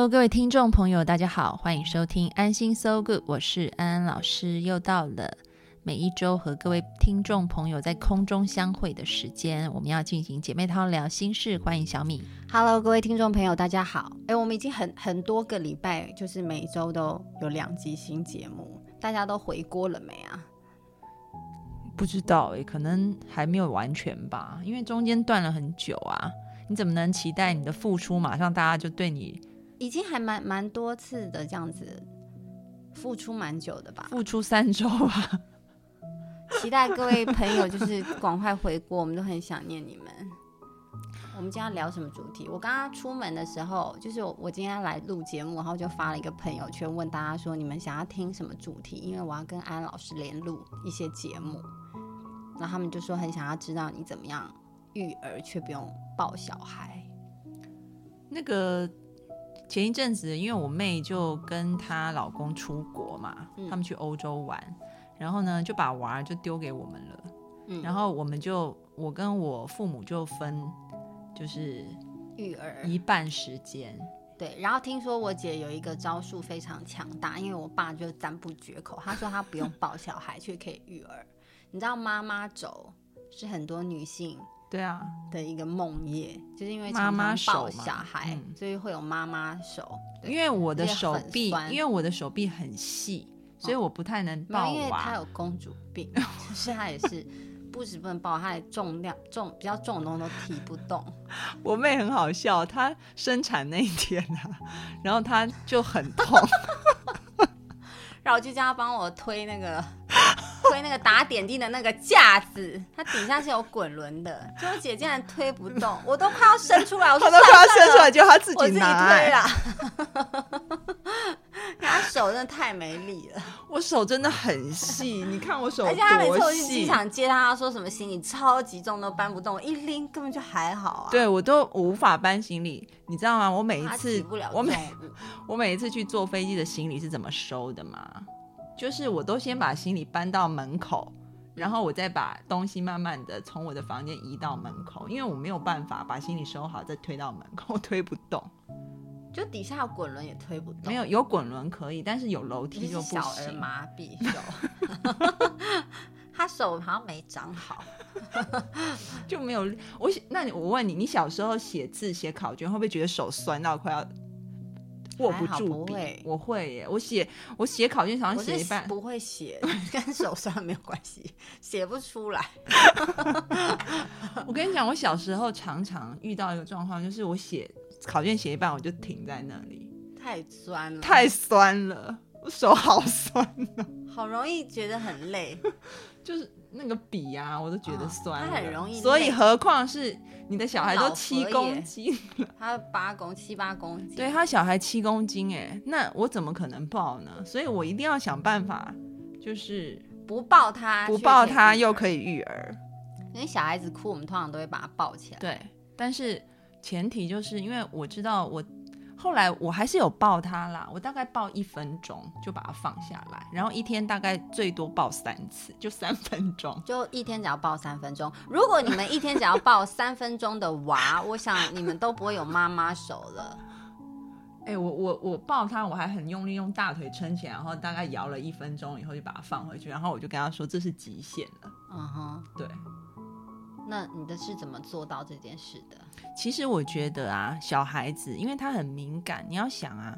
Hello，各位听众朋友，大家好，欢迎收听安心 So Good，我是安安老师。又到了每一周和各位听众朋友在空中相会的时间，我们要进行姐妹淘聊心事。欢迎小米。Hello，各位听众朋友，大家好。哎，我们已经很很多个礼拜，就是每周都有两集新节目，大家都回锅了没啊？不知道哎，可能还没有完全吧，因为中间断了很久啊。你怎么能期待你的付出马上大家就对你？已经还蛮蛮多次的这样子，付出蛮久的吧？付出三周吧。期待各位朋友就是赶快回国，我们都很想念你们。我们今天聊什么主题？我刚刚出门的时候，就是我今天来录节目，然后就发了一个朋友圈，问大家说你们想要听什么主题？因为我要跟安老师连录一些节目，然后他们就说很想要知道你怎么样育儿却不用抱小孩。那个。前一阵子，因为我妹就跟她老公出国嘛，他们去欧洲玩，然后呢就把娃就丢给我们了，然后我们就我跟我父母就分就是育儿一半时间，对，然后听说我姐有一个招数非常强大，因为我爸就赞不绝口，他说他不用抱小孩却可以育儿，你知道妈妈轴是很多女性。对啊，的一个梦夜，就是因为妈妈抱小孩，所以会有妈妈手。因为我的手臂，因为我的手臂很细，所以我不太能抱娃。因为她有公主病，就是她也是不止不能抱，她的重量重比较重的东西都提不动。我妹很好笑，她生产那一天啊，然后她就很痛，然后我就叫她帮我推那个。推那个打点滴的那个架子，它底下是有滚轮的，就我姐竟然推不动，我都快要伸出来，我 都快要伸出来，就她自己拿，推了。他手真的太没力了，我手真的很细，你看我手，而且他每次我去机场接他，说什么行李超级重都搬不动，一拎根本就还好啊。对我都无法搬行李，你知道吗？我每一次我每我每一次去坐飞机的行李是怎么收的吗？就是我都先把行李搬到门口，然后我再把东西慢慢的从我的房间移到门口，因为我没有办法把行李收好再推到门口，推不动。就底下有滚轮也推不动。没有有滚轮可以，但是有楼梯就不行。小儿麻痹手，他手好像没长好，就没有我。那你我问你，你小时候写字写考卷会不会觉得手酸到快要？握不住笔，我会耶。我写我写考卷常常写一半，不会写，跟手酸没有关系，写不出来。我跟你讲，我小时候常常遇到一个状况，就是我写考卷写一半，我就停在那里，太酸了，太酸了，我手好酸哦，好容易觉得很累，就是。那个笔呀，我都觉得酸，它很容易。所以何况是你的小孩都七公斤了，他八公七八公斤，对他小孩七公斤哎，那我怎么可能抱呢？所以我一定要想办法，就是不抱他，不抱他又可以育儿。因为小孩子哭，我们通常都会把他抱起来。对，但是前提就是因为我知道我。后来我还是有抱他啦，我大概抱一分钟就把它放下来，然后一天大概最多抱三次，就三分钟，就一天只要抱三分钟。如果你们一天只要抱三分钟的娃，我想你们都不会有妈妈手了。哎，我我我抱他，我还很用力用大腿撑起来，然后大概摇了一分钟以后就把它放回去，然后我就跟他说这是极限了。嗯哼，对。那你的是怎么做到这件事的？其实我觉得啊，小孩子因为他很敏感，你要想啊，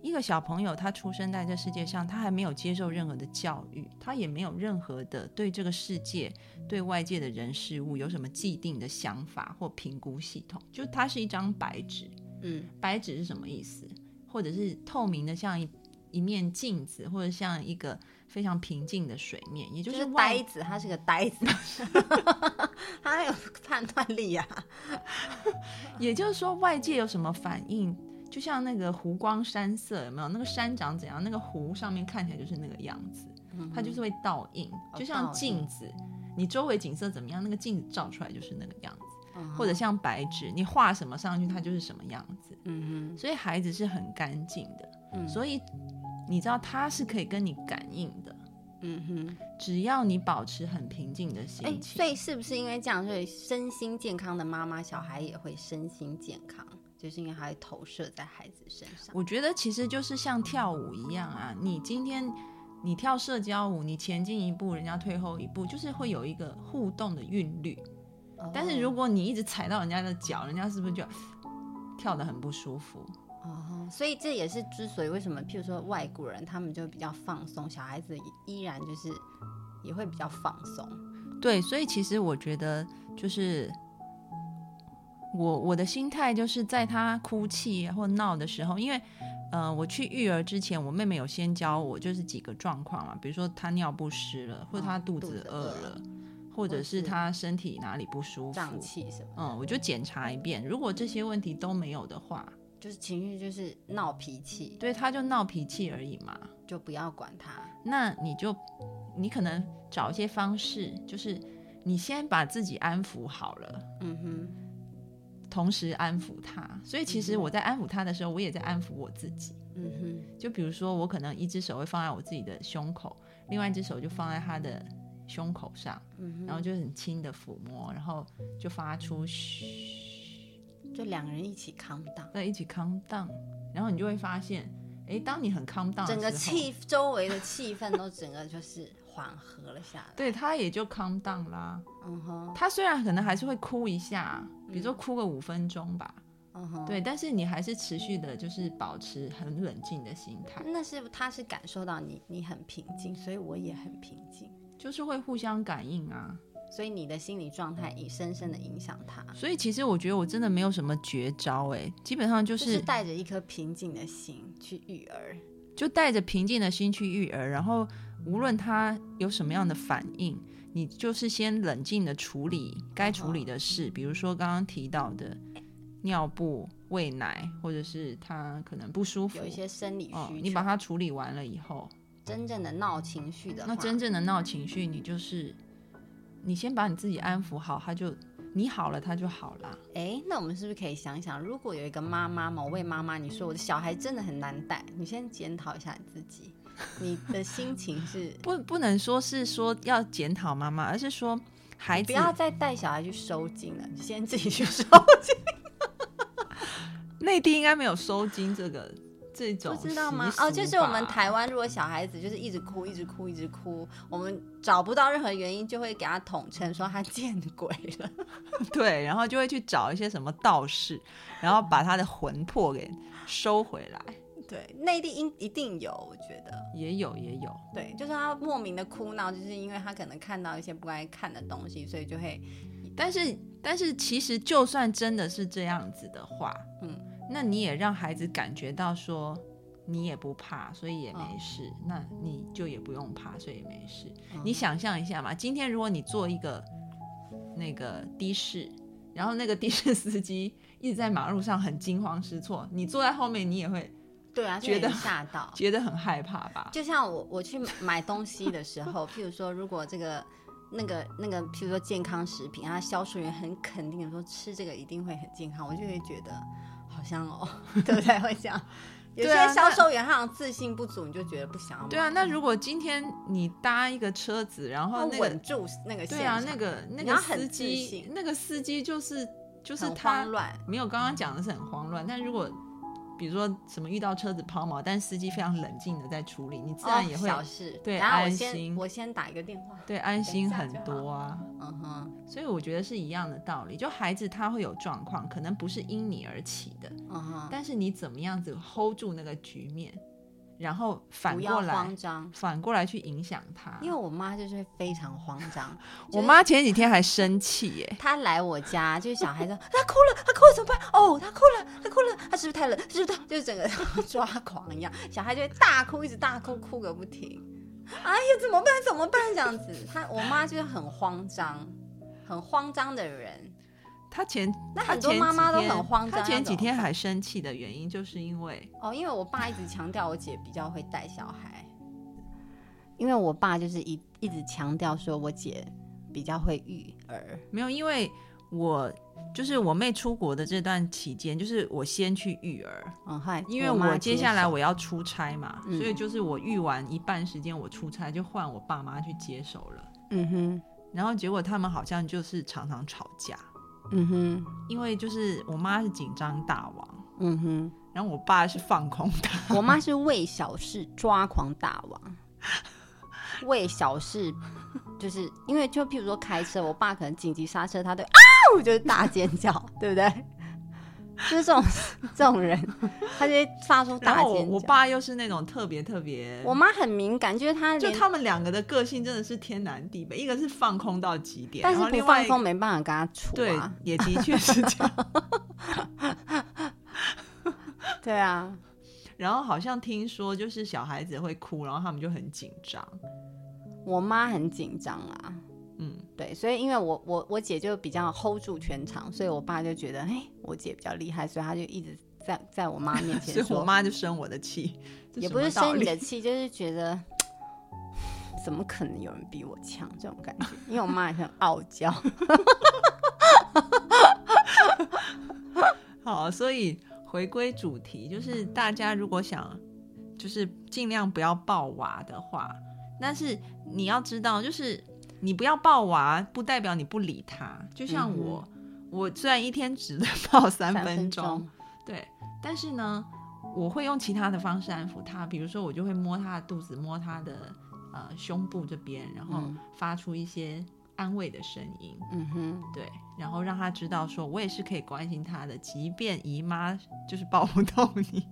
一个小朋友他出生在这世界上，他还没有接受任何的教育，他也没有任何的对这个世界、对外界的人事物有什么既定的想法或评估系统，就他是一张白纸。嗯，白纸是什么意思？或者是透明的，像一一面镜子，或者像一个非常平静的水面，也就就是呆子，他是个呆子，他很有判断力啊。也就是说，外界有什么反应，就像那个湖光山色，有没有？那个山长怎样，那个湖上面看起来就是那个样子，它就是会倒映，哦就像镜子，你周围景色怎么样，那个镜子照出来就是那个样子。嗯或者像白纸，你画什么上去，它就是什么样子。嗯所以孩子是很干净的，嗯，所以你知道他是可以跟你感应的，嗯哼，只要你保持很平静的哎、心情。所以是不是因为这样，所以身心健康的妈妈，小孩也会身心健康，就是因为它会投射在孩子身上。我觉得其实就是像跳舞一样啊，你今天你跳社交舞，你前进一步，人家退后一步，就是会有一个互动的韵律。但是如果果你一直踩到人家的脚，人家是不是就跳得很不舒服？哦，所以这也是之所以为什么，譬如说外国人他们就比较放松，小孩子依然就是也会比较放松。对，所以其实我觉得就是我我的心态就是在他哭泣或闹的时候，因为呃我去育儿之前，我妹妹有先教我就是几个状况嘛，比如说她尿不湿了，或者她哦肚子饿了，或者是是她身体哪里不舒服，胀气什么，嗯，我就检查一遍，如果这些问题都没有的话，就是情绪就是闹脾气，对，他就闹脾气而已嘛。就不要管他。那你就你可能找一些方式，就是你先把自己安抚好了。嗯哼，同时安抚他。所以其实我在安抚他的时候，我也在安抚我自己。嗯哼，就比如说，我可能一只手会放在我自己的胸口，另外一只手就放在他的胸口上，嗯哼，然后就很轻的抚摸，然后就发出嘘，就两个人一起 calm down，在一起 calm down，然后你就会发现，哎，当你很 calm down，整个气周围的气氛都整个就是缓和了下来。对他也就 calm down 啦。嗯哼，他虽然可能还是会哭一下，比如说哭个五分钟吧，嗯哼，对，但是你还是持续的，就是保持很冷静的心态。那是他是感受到你你很平静，所以我也很平静，就是会互相感应啊。所以你的心理状态也深深的影响他，所以其实我觉得我真的没有什么绝招哎、基本上就就是是带着一颗平静的心去育儿。就带着平静的心去育儿，然后无论他有什么样的反应，你就是先冷静的处理该处理的事，比如说刚刚提到的尿布、喂奶，或者是他可能不舒服有一些生理需哦求，，你把它处理完了以后，真正的闹情绪的，那真正的闹情绪，你就是你先把你自己安抚好，他就你好了，他就好了。哎，那我们是不是可以想想，如果有一个妈妈，某位妈妈，你说我的小孩真的很难带，你先检讨一下你自己，你的心情是 不不能说是说要检讨妈妈，而是说孩子不要再带小孩去收金了，你先自己去收金。内地应该没有收金这个这种不知道吗？哦，就是我们台湾，如果小孩子就是一直哭，一直哭，一直哭，我们找不到任何原因，就会给他统称说他见鬼了。对，然后就会去找一些什么道士，然后把他的魂魄给收回来。对，内地应一定有，我觉得，也有也有，对，就是他莫名的哭闹，就是因为他可能看到一些不该看的东西，所以就会，但是但是其实就算真的是这样子的话，嗯，那你也让孩子感觉到说你也不怕，所以也没嗯事，那你就也不用怕，所以也没事。嗯你想象一下嘛，今天如果你坐一个那个的士，然后那个的士司机一直在马路上很惊慌失措，你坐在后面，你也会对啊，觉得吓到。觉得很害怕吧？就像我我去买东西的时候，譬如说，如果这个那个那个，譬如说健康食品，它销售员很肯定的说吃这个一定会很健康，我就会觉得好像哦，对 不对？会这样。有些销售员他好像自信不足，你就觉得不想要买。对啊，那如果今天你搭一个车子，然后那个稳住那个对啊，那个那个司机，那个司机就是就是他。没有刚刚讲的是很慌乱，但如果比如说什么遇到车子抛锚，但司机非常冷静的在处理，你自然也会、哦、小事。对安心我先打一个电话。对安心很多啊。嗯哼，所以我觉得是一样的道理，就孩子他会有状况，可能不是因你而起的，嗯哼，但是你怎么样子 hold 住那个局面，然后反过来慌张。反过来去影响他。因为我妈就是非常慌张，我妈前几天还生气耶，她来我家，就是小孩子，她哭了，她哭了怎么办？哦，她哭了，她哭了，她是不是太冷？是不是她就是整个 抓狂一样？小孩就会大哭，一直大哭，哭个不停。哎呀，怎么办？怎么办？这样子，他我妈就是很慌张，很慌张的人。他前那很多妈妈都很慌张。他前几天还生气的原因，就是因为哦，因为我爸一直强调我姐比较会带小孩，因为我爸就是一一直强调说我姐比较会育儿。没有，因为我就是我妹出国的这段期间，就是我先去育儿。嗯，嗨，因为我接下来我要出差嘛，所以就是我育完一半时间我出差，就换我爸妈去接手了。嗯哼，然后结果他们好像就是常常吵架。嗯哼，因为就是我妈是紧张大王，嗯哼，然后我爸是放空大，我妈是为小事抓狂大王，为小事就是因为就譬如说开车，我爸可能紧急刹车，他对啊，我就是大尖叫，对不对？就是这种这种人，他就会发出大尖叫。我爸又是那种特别特别，我妈很敏感，就是他就他们两个的个性真的是天南地北，一个是放空到极点，但是不放空没办法跟他处。对，也的确是这样。对啊，然后好像听说就是小孩子会哭，然后他们就很紧张。我妈很紧张啊。嗯，对，所以因为我我我姐就比较 hold 住全场，所以我爸就觉得，哎，我姐比较厉害，所以他就一直在在我妈面前说，我妈就生我的气，也不是生你的 气，就是觉得怎么可能有人比我强这种感觉，因为我妈也很傲娇。好，所以回归主题，就是大家如果想就是尽量不要抱娃的话，但是你要知道，就是。你不要抱娃，不代表你不理他。就像我，我虽然一天只能 抱三分钟，对，但是呢，我会用其他的方式安抚他。比如说，我就会摸他的肚子，摸他的呃胸部这边，然后发出一些安慰的声音。嗯哼，对，然后让他知道说我也是可以关心他的，即便姨妈就是抱不动你。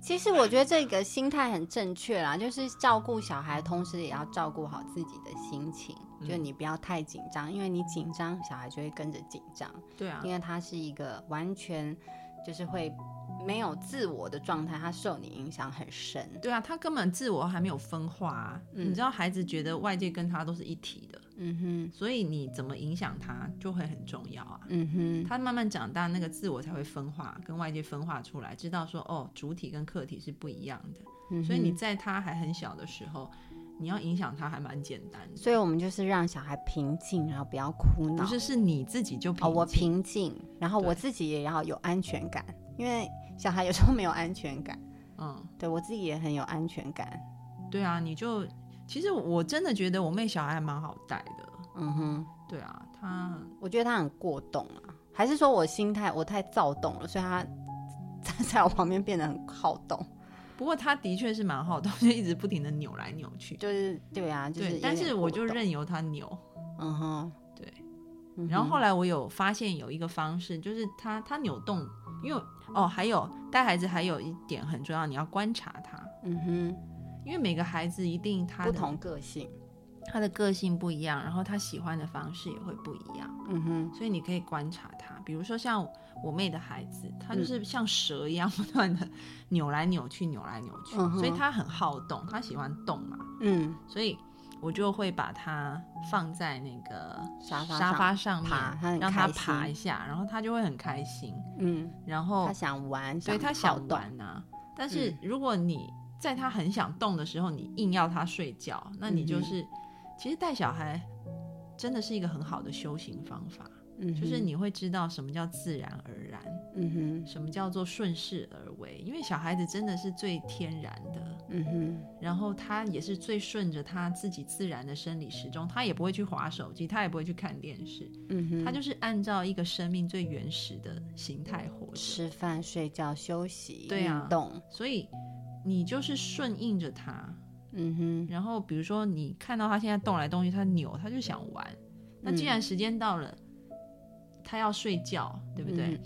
其实我觉得这个心态很正确啦，就是照顾小孩，同时也要照顾好自己的心情。就你不要太紧张，因为你紧张，小孩就会跟着紧张。对啊，因为他是一个完全就是会没有自我的状态，他受你影响很深。对啊，他根本自我还没有分化啊。你知道，孩子觉得外界跟他都是一体的。嗯哼，所以你怎么影响他就会很重要啊。嗯哼，他慢慢长大，那个自我才会分化，跟外界分化出来，知道说哦，主体跟客体是不一样的。嗯，所以你在他还很小的时候。你要影响他还蛮简单，所以我们就是让小孩平静，然后不要哭闹。不是，是你自己就哦，我平静，然后我自己也要有安全感，因为小孩有时候没有安全感。嗯，对我自己也很有安全感。对啊，你就其实我真的觉得我妹小孩还蛮好带的。嗯哼，对啊，她我觉得她很过动啊，还是说我心态我太躁动了，所以他 在我旁边变得很好动。不过他的确是蛮好动，就一直不停的扭来扭去。就是对啊，就是。但是我就任由他扭。嗯哼，对。然后后来我有发现有一个方式，就是他他扭动，因为哦，还有带孩子还有一点很重要，你要观察他。嗯哼，因为每个孩子一定他不同个性。他的个性不一样，然后他喜欢的方式也会不一样。嗯哼，所以你可以观察他，比如说像我妹的孩子，他就是像蛇一样不断的扭来扭去，扭来扭去，所以他很好动，他喜欢动嘛。嗯，所以我就会把他放在那个沙发沙发上面，让他爬一下，然后他就会很开心。嗯，然后他想玩，所以他想玩呐。但是如果你在他很想动的时候，你硬要他睡觉，那你就是。其实带小孩真的是一个很好的修行方法，嗯，就是你会知道什么叫自然而然，嗯哼，什么叫做顺势而为，因为小孩子真的是最天然的，嗯哼，然后他也是最顺着他自己自然的生理时钟，他也不会去划手机，他也不会去看电视，嗯哼，他就是按照一个生命最原始的形态活着，吃饭、睡觉、休息、对啊，运动，所以你就是顺应着他。嗯哼，然后比如说你看到他现在动来动去，他扭，他就想玩。那既然时间到了，他要睡觉，对不对？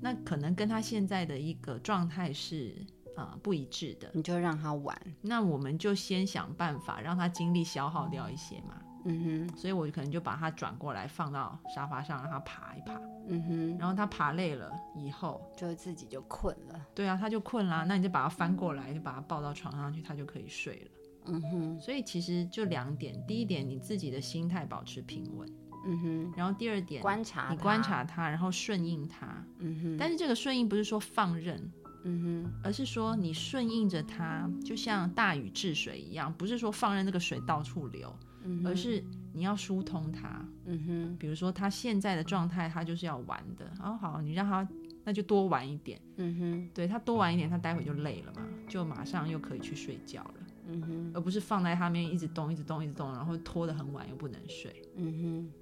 那可能跟他现在的一个状态是啊不一致的。你就让他玩，那我们就先想办法让他精力消耗掉一些嘛。嗯哼，所以我可能就把它转过来放到沙发上，让它爬一爬。嗯哼，然后它爬累了以后，就自己就困了。对啊，它就困啦。那你就把它翻过来，就把它抱到床上去，它就可以睡了。嗯哼，所以其实就两点，第一点你自己的心态保持平稳，嗯哼，然后第二点观察你观察，它，然后顺应它。嗯哼，但是这个顺应不是说放任，嗯哼，而是说你顺应着它，就像大禹治水一样，不是说放任那个水到处流，嗯，而是你要疏通他。嗯哼，比如说他现在的状态，他就是要玩的，哦好，你让他那就多玩一点，嗯哼，对他多玩一点，他待会就累了嘛，就马上又可以去睡觉了，嗯哼，而不是放在他面一直动，一直动，一直动，然后拖得很晚又不能睡。嗯哼。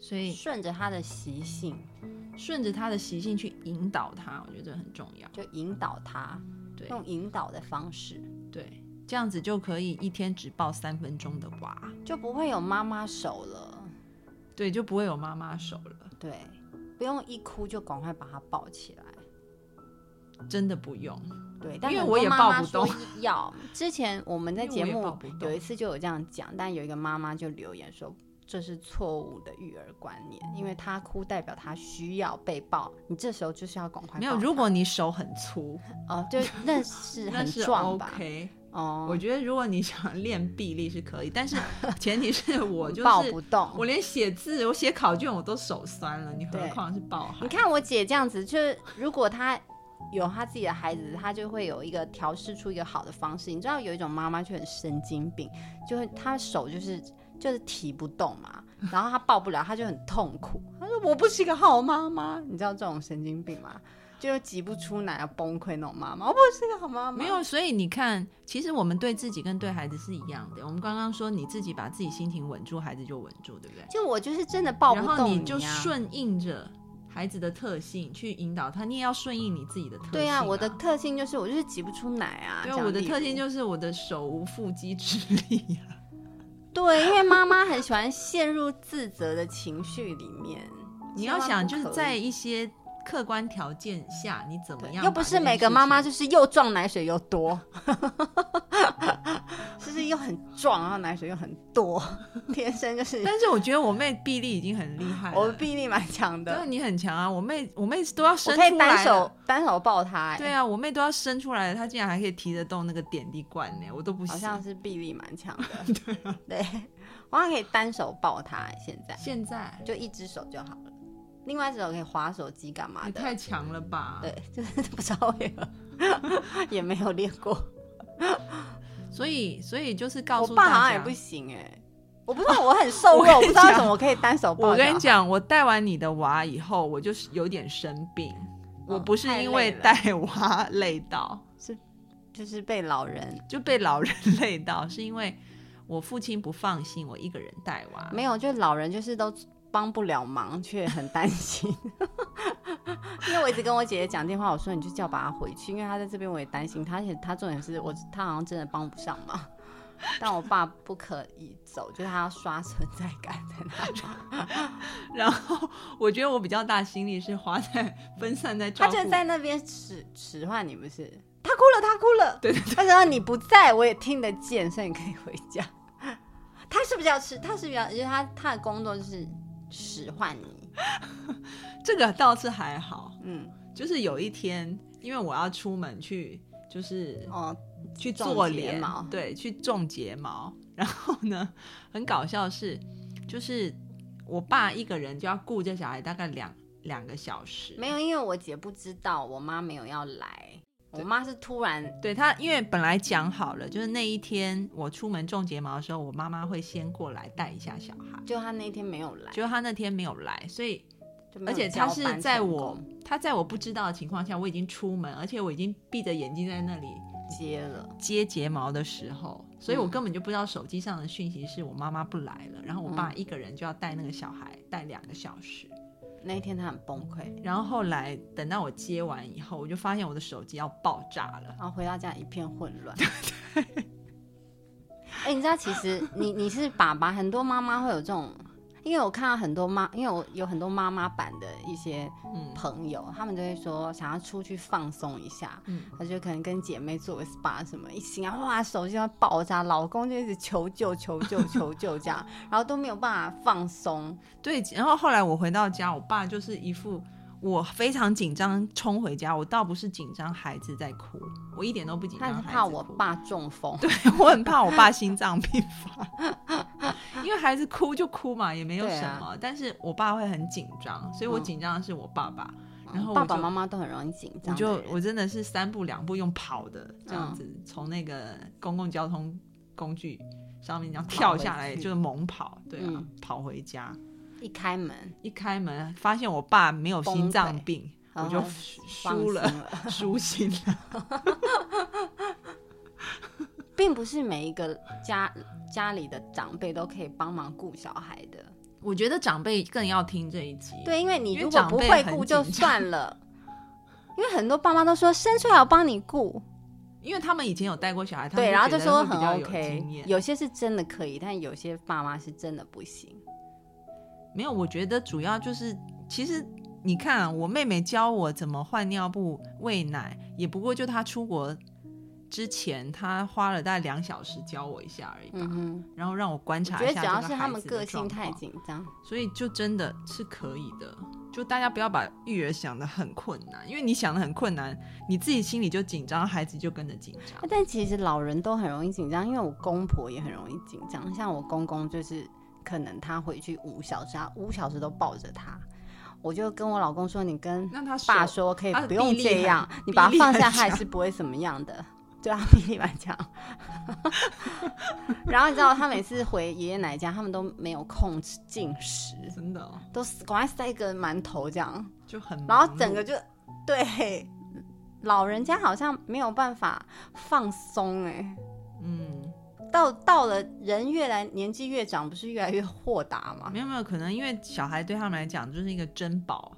所以，顺着他的习性，顺着他的习性去引导他，我觉得这很重要。就引导他，对。用引导的方式，对，这样子就可以一天只抱三分钟的娃，就不会有妈妈手了。对，就不会有妈妈手了，对，不用一哭就赶快把他抱起来。真的不用。对，但因为我也抱不动要。之前我们在节目有一次就有这样讲，但有一个妈妈就留言说。这是错误的育儿观念，因为她哭代表她需要被抱，你这时候就是要赶快没有，如果你手很粗，哦，就那是 很那是壮吧？OK。哦，我觉得如果你想练臂力是可以，但是 前提是我就抱不动。我连写字，我写考卷我都手酸了，你何对况是抱孩？你看我姐这样子，就是如果她有她自己的孩子，她就会有一个调试出一个好的方式。你知道有一种妈妈就很神经病，就是她手就是就是提不动嘛，然后她抱不了，她就很痛苦。她说我不是一个好妈妈，你知道这种神经病吗？就是挤不出奶要崩溃那种妈妈，我不是一个好妈妈。没有，所以你看，其实我们对自己跟对孩子是一样的。我们刚刚说你自己把自己心情稳住，孩子就稳住，对不对？就我就是真的抱不然动后你就呀顺应着孩子的特性去引导他，你也要顺应你自己的特性、对啊。啊，我的特性就是我就是挤不出奶啊。对我的特性就是我的手无缚鸡之力啊。对，因为妈妈很喜欢陷入自责的情绪里面。你要想，就是在一些客观条件下，你怎么样？又不是每个妈妈就是又壮奶水又多，就是又很壮，然后奶水又很多，天生就是但是我觉得我妹臂力已经很厉害了，我臂力蛮强的，对你很强啊！我妹我妹都要我伸可以单出来单手单手抱她、欸，对啊，我妹都要伸出来了，她竟然还可以提得动那个点滴罐呢，我都不行。好像是臂力蛮强的，对啊，对，我还可以单手抱她、欸现在现在就一只手就好了，另外一只手可以划手机干嘛的，也太强了吧？对，就是不知道为何 也没有练过，所以所以就是告我诉爸好像也不行哎、我不知道我很瘦弱，我不知道为什么我可以单手抱。我跟你，讲，我带完你的娃以后，我就是有点生病。我不是太因为累了带娃累到，是就是被老人就被老人累到，是因为我父亲不放心我一个人带娃。没有，就老人就是都帮不了忙，却很担心。因为我一直跟我姐姐讲电话，我说你就叫爸爸回去，因为她在这边我也担心她，而且她重点是我她好像真的帮不上忙。但我爸不可以走，就是他要刷存在感在那里，然后我觉得我比较大心力是花在分散在照他，就在那边使使唤你，不是？他哭了，他哭了。对对对，他说你不在，我也听得见，所以你可以回家。他是不是要吃？他是不是要？因为他他的工作就是使唤你。这个倒是还好。嗯，就是有一天，因为我要出门去，就是哦，去做睫毛，对，去种睫毛。然后呢，很搞笑的是，就是我爸一个人就要顾这小孩大概两两个小时。没有，因为我姐不知道，我妈没有要来，我妈是突然对她，因为本来讲好了，就是那一天我出门种睫毛的时候，我妈妈会先过来带一下小孩。就她那天没有来，就她那天没有来，所以而且她是在我她在我不知道的情况下，我已经出门，而且我已经闭着眼睛在那里接了，接睫毛的时候，所以我嗯。根本就不知道手机上的讯息是我妈妈不来了，然后我爸一个人就要带那个小孩带两个小时，那一天他很崩溃，然后后来等到我接完以后，我就发现我的手机要爆炸了。然后回到家一片混乱。哎、你知道其实你你是爸爸，很多妈妈会有这种，因为我看到很多妈，因为我有很多妈妈版的一些嗯。朋友，他们就会说想要出去放松一下，嗯，他就可能跟姐妹做个 SPA 什么，一醒来哇手机要爆炸，老公就一直求救求救求救这样，然后都没有办法放松，对，然后后来我回到家，我爸就是一副我非常紧张，冲回家。我倒不是紧张孩子在哭，我一点都不紧张。他是怕我爸中风，对 我很怕我爸心脏病发，因为孩子哭就哭嘛，也没有什么。但是我爸会很紧张，所以我紧张的是我爸爸。然后爸爸妈妈都很容易紧张，我就我真的是三步两步用跑的这样子，从那个公共交通工具上面这样跳下来，就是猛跑，对啊，跑回家。一开门，一开门发现我爸没有心脏病，我就输了，舒心了。并不是每一个家家里的长辈都可以帮忙顾小孩的。我觉得长辈更要听这一集。对，因为你如果不会顾就算了，因为很多爸妈都说生出来我帮你顾，因为他们以前有带过小孩，对，然后就说很 OK。有些是真的可以，但有些爸妈是真的不行。没有，我觉得主要就是，其实你看，啊我妹妹教我怎么换尿布、喂奶，也不过就她出国之前，她花了大概两小时教我一下而已吧。嗯然后让我观察一下主要是他们个性太紧张。所以就真的是可以的。就大家不要把育儿想的很困难，因为你想的很困难，你自己心里就紧张，孩子就跟着紧张。但其实老人都很容易紧张，因为我公婆也很容易紧张，像我公公就是。可能他回去五小时，他五小时都抱着他，我就跟我老公说：“你跟爸说，可以不用这样，你把他放下，他也是不会怎么样的。”对啊，比例蛮强。然后你知道，他每次回爷爷奶奶家，他们都没有空进食，真的，都赶快塞一个馒头这样，就很，然后整个就对老人家好像没有办法放松哎，嗯。到到了人越来年纪越长，不是越来越豁达吗？没有没有，可能因为小孩对他们来讲就是一个珍宝，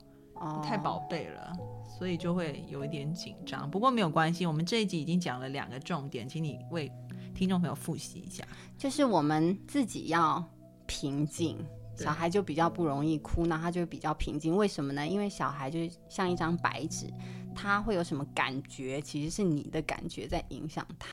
太宝贝了，所以就会有一点紧张。不过没有关系，我们这一集已经讲了两个重点，请你为听众朋友复习一下。就是我们自己要平静，小孩就比较不容易哭，那他就比较平静。为什么呢？因为小孩就像一张白纸，他会有什么感觉，其实是你的感觉在影响他。